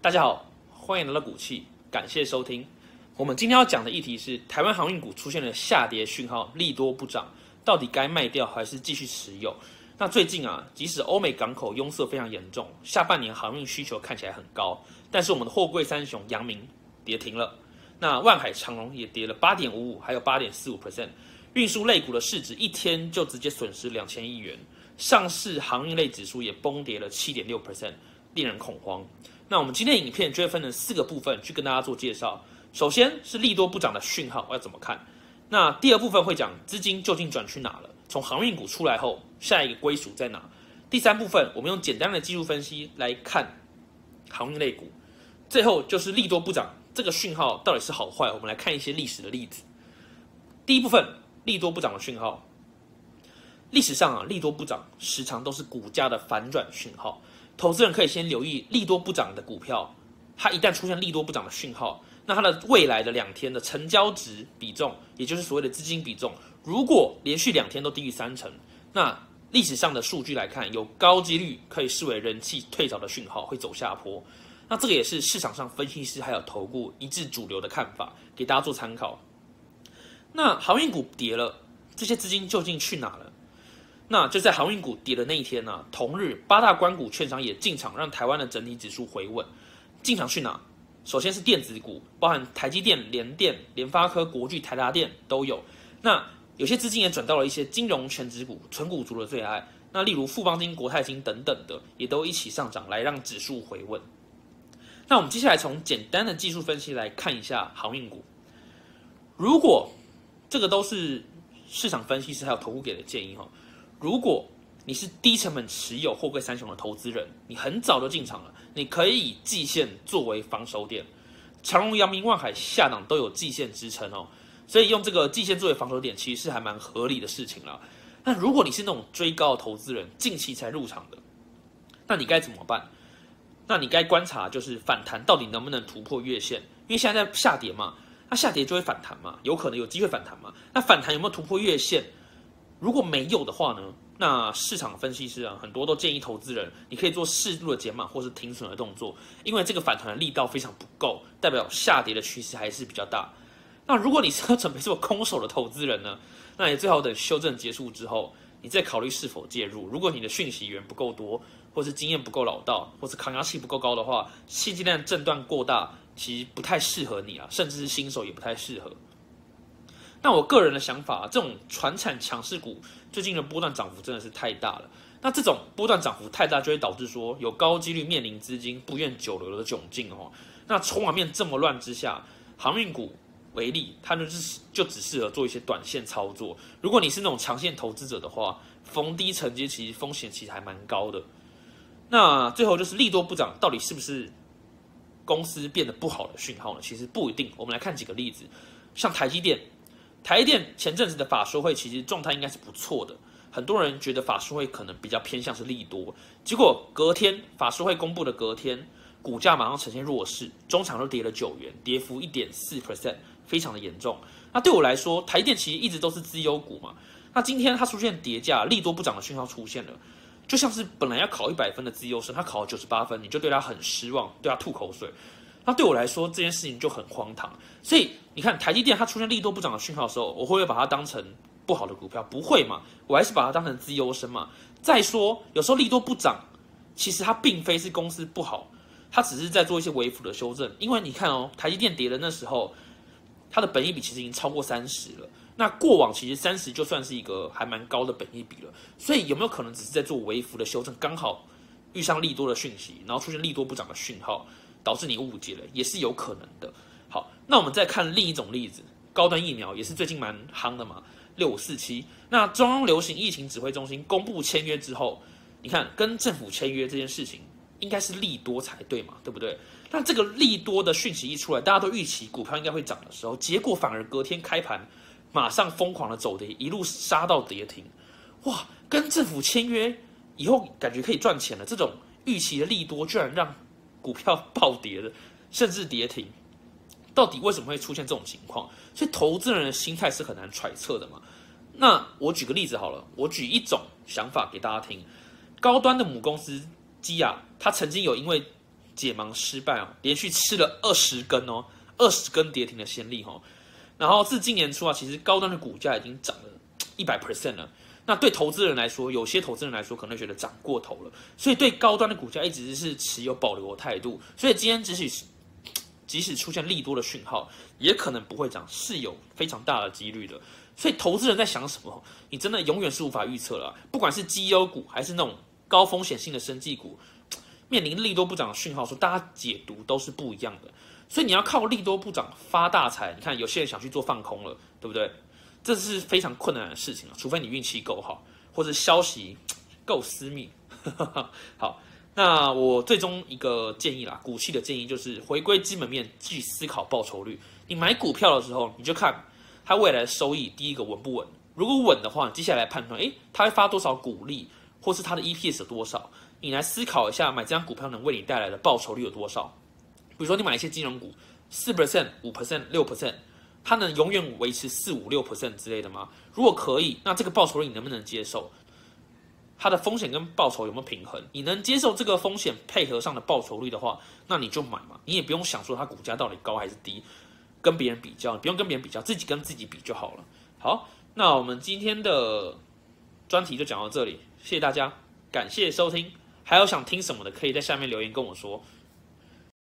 大家好，欢迎来到股气，感谢收听。我们今天要讲的议题是台湾航运股出现了下跌讯号，利多不涨，到底该卖掉还是继续持有？那最近啊，即使欧美港口拥塞非常严重，下半年航运需求看起来很高，但是我们的货柜三雄阳明跌停了，那万海长隆也跌了八点五五，还有八点四五 percent，运输类股的市值一天就直接损失两千亿元，上市航运类指数也崩跌了七点六 percent，令人恐慌。那我们今天影片就会分成四个部分去跟大家做介绍。首先是利多不涨的讯号要怎么看？那第二部分会讲资金究竟转去哪了？从航运股出来后，下一个归属在哪？第三部分我们用简单的技术分析来看航运类股。最后就是利多不涨这个讯号到底是好坏？我们来看一些历史的例子。第一部分利多不涨的讯号，历史上啊利多不涨时常都是股价的反转讯号。投资人可以先留意利多不涨的股票，它一旦出现利多不涨的讯号，那它的未来的两天的成交值比重，也就是所谓的资金比重，如果连续两天都低于三成，那历史上的数据来看，有高几率可以视为人气退潮的讯号，会走下坡。那这个也是市场上分析师还有投顾一致主流的看法，给大家做参考。那航运股跌了，这些资金究竟去哪了？那就在航运股跌的那一天呢，同日八大关股券商也进场，让台湾的整体指数回稳。进场去哪？首先是电子股，包含台积电、联电、联发科、国巨、台达电都有。那有些资金也转到了一些金融全指股，纯股族的最爱。那例如富邦金、国泰金等等的，也都一起上涨，来让指数回稳。那我们接下来从简单的技术分析来看一下航运股。如果这个都是市场分析师还有投顾给的建议哈。如果你是低成本持有货柜三雄的投资人，你很早就进场了，你可以以季线作为防守点，长荣、阳明、万海下档都有季线支撑哦，所以用这个季线作为防守点，其实是还蛮合理的事情了。那如果你是那种追高的投资人，近期才入场的，那你该怎么办？那你该观察就是反弹到底能不能突破月线，因为现在在下跌嘛，那下跌就会反弹嘛，有可能有机会反弹嘛，那反弹有没有突破月线？如果没有的话呢？那市场分析师啊，很多都建议投资人，你可以做适度的减码或是停损的动作，因为这个反弹的力道非常不够，代表下跌的趋势还是比较大。那如果你是要准备做空手的投资人呢？那你最好等修正结束之后，你再考虑是否介入。如果你的讯息源不够多，或是经验不够老道，或是抗压性不够高的话，信息量震断过大，其实不太适合你啊，甚至是新手也不太适合。那我个人的想法，这种传产强势股最近的波段涨幅真的是太大了。那这种波段涨幅太大，就会导致说有高几率面临资金不愿久留的窘境哦。那筹码面这么乱之下，航运股为例，它就是就只适合做一些短线操作。如果你是那种长线投资者的话，逢低承接其实风险其实还蛮高的。那最后就是利多不涨，到底是不是公司变得不好的讯号呢？其实不一定。我们来看几个例子，像台积电。台积电前阵子的法说会其实状态应该是不错的，很多人觉得法说会可能比较偏向是利多，结果隔天法说会公布的隔天，股价马上呈现弱势，中场都跌了九元，跌幅一点四 percent，非常的严重。那对我来说，台电其实一直都是资优股嘛，那今天它出现跌价，利多不涨的讯号出现了，就像是本来要考一百分的资优生，他考了九十八分，你就对他很失望，对他吐口水。那对我来说，这件事情就很荒唐。所以你看，台积电它出现利多不涨的讯号的时候，我会不会把它当成不好的股票？不会嘛，我还是把它当成资优生嘛。再说，有时候利多不涨，其实它并非是公司不好，它只是在做一些微幅的修正。因为你看哦，台积电跌的那时候，它的本益比其实已经超过三十了。那过往其实三十就算是一个还蛮高的本益比了。所以有没有可能只是在做微幅的修正，刚好遇上利多的讯息，然后出现利多不涨的讯号？导致你误解了，也是有可能的。好，那我们再看另一种例子，高端疫苗也是最近蛮夯的嘛，六五四七。那中央流行疫情指挥中心公布签约之后，你看跟政府签约这件事情应该是利多才对嘛，对不对？那这个利多的讯息一出来，大家都预期股票应该会涨的时候，结果反而隔天开盘马上疯狂的走跌，一路杀到跌停。哇，跟政府签约以后感觉可以赚钱了，这种预期的利多居然让。股票暴跌了，甚至跌停，到底为什么会出现这种情况？所以投资人的心态是很难揣测的嘛。那我举个例子好了，我举一种想法给大家听：高端的母公司基亚，他曾经有因为解盲失败哦，连续吃了二十根哦，二十根跌停的先例哈。然后自今年初啊，其实高端的股价已经涨了一百 percent 了。那对投资人来说，有些投资人来说可能觉得涨过头了，所以对高端的股价一直是持有保留的态度。所以今天即使即使出现利多的讯号，也可能不会涨，是有非常大的几率的。所以投资人在想什么，你真的永远是无法预测了。不管是绩优股还是那种高风险性的生技股，面临利多不涨的讯号，说大家解读都是不一样的。所以你要靠利多不涨发大财，你看有些人想去做放空了，对不对？这是非常困难的事情啊，除非你运气够好，或者消息够私密。好，那我最终一个建议啦，股息的建议就是回归基本面，去思考报酬率。你买股票的时候，你就看它未来的收益，第一个稳不稳？如果稳的话，接下来判断，诶，它会发多少股利，或是它的 EPS 有多少？你来思考一下，买这张股票能为你带来的报酬率有多少？比如说你买一些金融股，四 percent、五 percent、六 percent。它能永远维持四五六 percent 之类的吗？如果可以，那这个报酬率你能不能接受？它的风险跟报酬有没有平衡？你能接受这个风险配合上的报酬率的话，那你就买嘛。你也不用想说它股价到底高还是低，跟别人比较，你不用跟别人比较，自己跟自己比就好了。好，那我们今天的专题就讲到这里，谢谢大家，感谢收听。还有想听什么的，可以在下面留言跟我说。